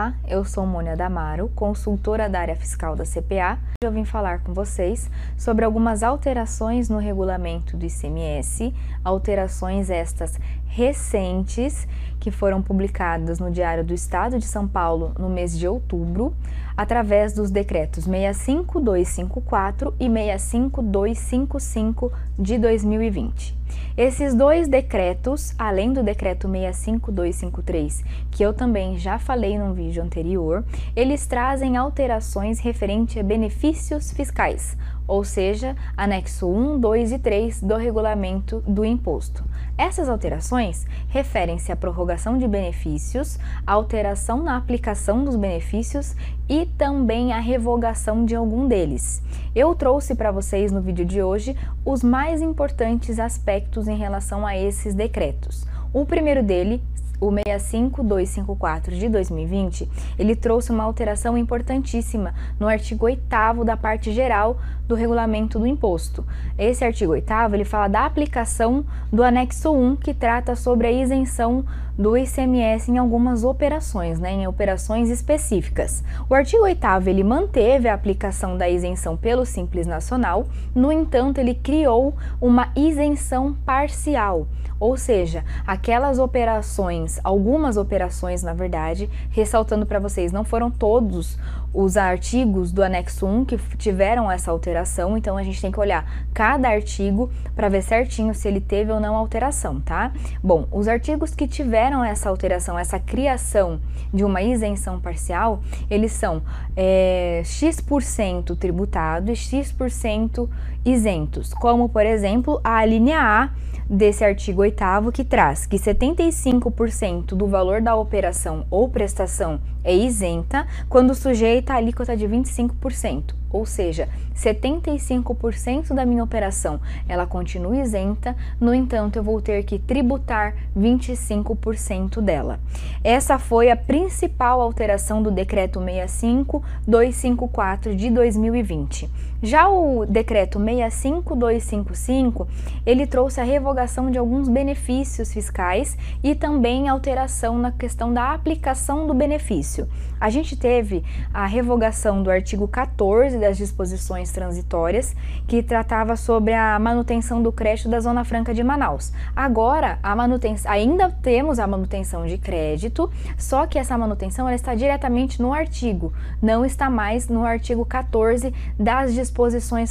Olá, eu sou Mônia Damaro, consultora da área fiscal da CPA. Eu vim falar com vocês sobre algumas alterações no regulamento do ICMS, alterações estas recentes que foram publicadas no Diário do Estado de São Paulo no mês de outubro, através dos decretos 65254 e 65255 de 2020. Esses dois decretos, além do decreto 65253, que eu também já falei num vídeo anterior, eles trazem alterações referente a benefícios fiscais, ou seja, anexo 1, 2 e 3 do regulamento do imposto. Essas alterações referem-se à prorrogação de benefícios, alteração na aplicação dos benefícios e também à revogação de algum deles. Eu trouxe para vocês no vídeo de hoje os mais importantes aspectos em relação a esses decretos. O primeiro dele o 65254 de 2020, ele trouxe uma alteração importantíssima no artigo 8 da parte geral do regulamento do imposto. Esse artigo 8 ele fala da aplicação do anexo 1, que trata sobre a isenção do ICMS em algumas operações, né, em operações específicas. O artigo 8 ele manteve a aplicação da isenção pelo Simples Nacional, no entanto, ele criou uma isenção parcial, ou seja, aquelas operações, algumas operações, na verdade, ressaltando para vocês, não foram todos os artigos do anexo 1 que tiveram essa alteração, então a gente tem que olhar cada artigo para ver certinho se ele teve ou não alteração, tá? Bom, os artigos que tiveram essa alteração, essa criação de uma isenção parcial, eles são é, X% tributado e X% isentos, como por exemplo a linha A desse artigo 8 que traz que 75% do valor da operação ou prestação é isenta quando sujeita a alíquota de 25% ou seja, 75% da minha operação ela continua isenta, no entanto, eu vou ter que tributar 25% dela. Essa foi a principal alteração do decreto 65254 de 2020. Já o decreto 65255, ele trouxe a revogação de alguns benefícios fiscais e também alteração na questão da aplicação do benefício. A gente teve a revogação do artigo 14 das disposições transitórias, que tratava sobre a manutenção do crédito da Zona Franca de Manaus. Agora, a manutenção, ainda temos a manutenção de crédito, só que essa manutenção ela está diretamente no artigo, não está mais no artigo 14 das disposições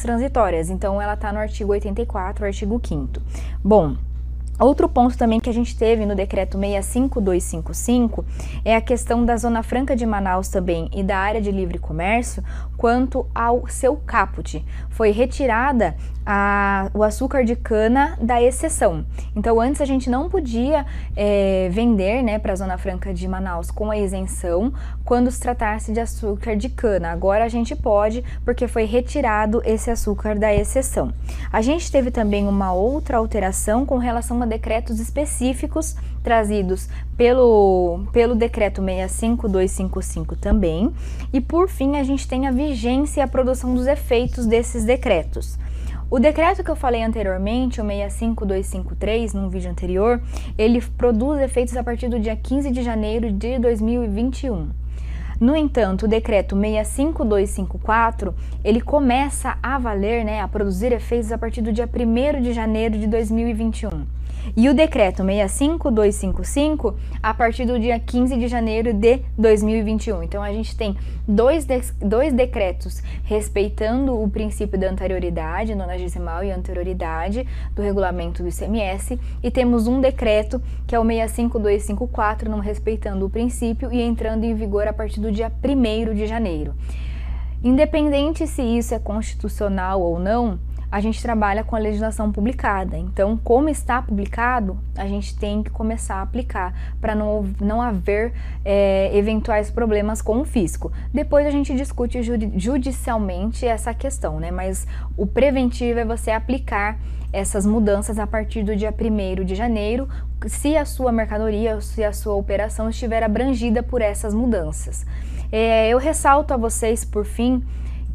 transitórias. Então, ela está no artigo 84, artigo 5 Bom, Outro ponto também que a gente teve no decreto 65255 é a questão da Zona Franca de Manaus também e da área de livre comércio quanto ao seu caput. Foi retirada a, o açúcar de cana da exceção. Então, antes a gente não podia é, vender né, para a Zona Franca de Manaus com a isenção quando se tratasse de açúcar de cana. Agora a gente pode, porque foi retirado esse açúcar da exceção. A gente teve também uma outra alteração com relação a decretos específicos trazidos pelo, pelo decreto 65255 também. E por fim, a gente tem a vigência e a produção dos efeitos desses decretos. O decreto que eu falei anteriormente, o 65253, num vídeo anterior, ele produz efeitos a partir do dia 15 de janeiro de 2021. No entanto, o decreto 65254, ele começa a valer, né, a produzir efeitos a partir do dia 1 de janeiro de 2021. E o decreto 65255 a partir do dia 15 de janeiro de 2021. Então a gente tem dois, de, dois decretos respeitando o princípio da anterioridade, nonagesimal e anterioridade do regulamento do ICMS, e temos um decreto que é o 65254, não respeitando o princípio e entrando em vigor a partir do dia 1 de janeiro. Independente se isso é constitucional ou não, a gente trabalha com a legislação publicada. Então, como está publicado, a gente tem que começar a aplicar para não, não haver é, eventuais problemas com o fisco. Depois a gente discute judicialmente essa questão, né? Mas o preventivo é você aplicar essas mudanças a partir do dia 1 de janeiro, se a sua mercadoria, se a sua operação estiver abrangida por essas mudanças. É, eu ressalto a vocês, por fim,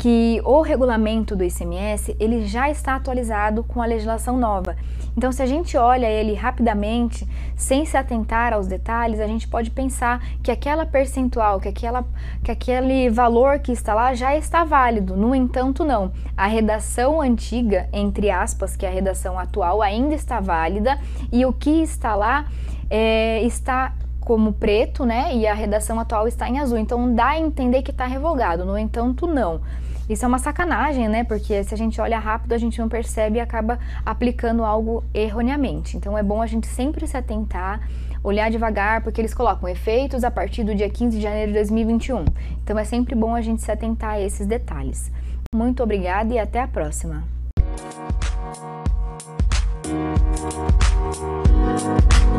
que o regulamento do ICMS ele já está atualizado com a legislação nova. Então, se a gente olha ele rapidamente, sem se atentar aos detalhes, a gente pode pensar que aquela percentual, que, aquela, que aquele valor que está lá já está válido. No entanto, não. A redação antiga, entre aspas, que é a redação atual, ainda está válida e o que está lá é, está como preto, né? E a redação atual está em azul. Então dá a entender que está revogado. No entanto, não. Isso é uma sacanagem, né? Porque se a gente olha rápido, a gente não percebe e acaba aplicando algo erroneamente. Então é bom a gente sempre se atentar, olhar devagar, porque eles colocam efeitos a partir do dia 15 de janeiro de 2021. Então é sempre bom a gente se atentar a esses detalhes. Muito obrigada e até a próxima.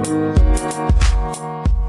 Música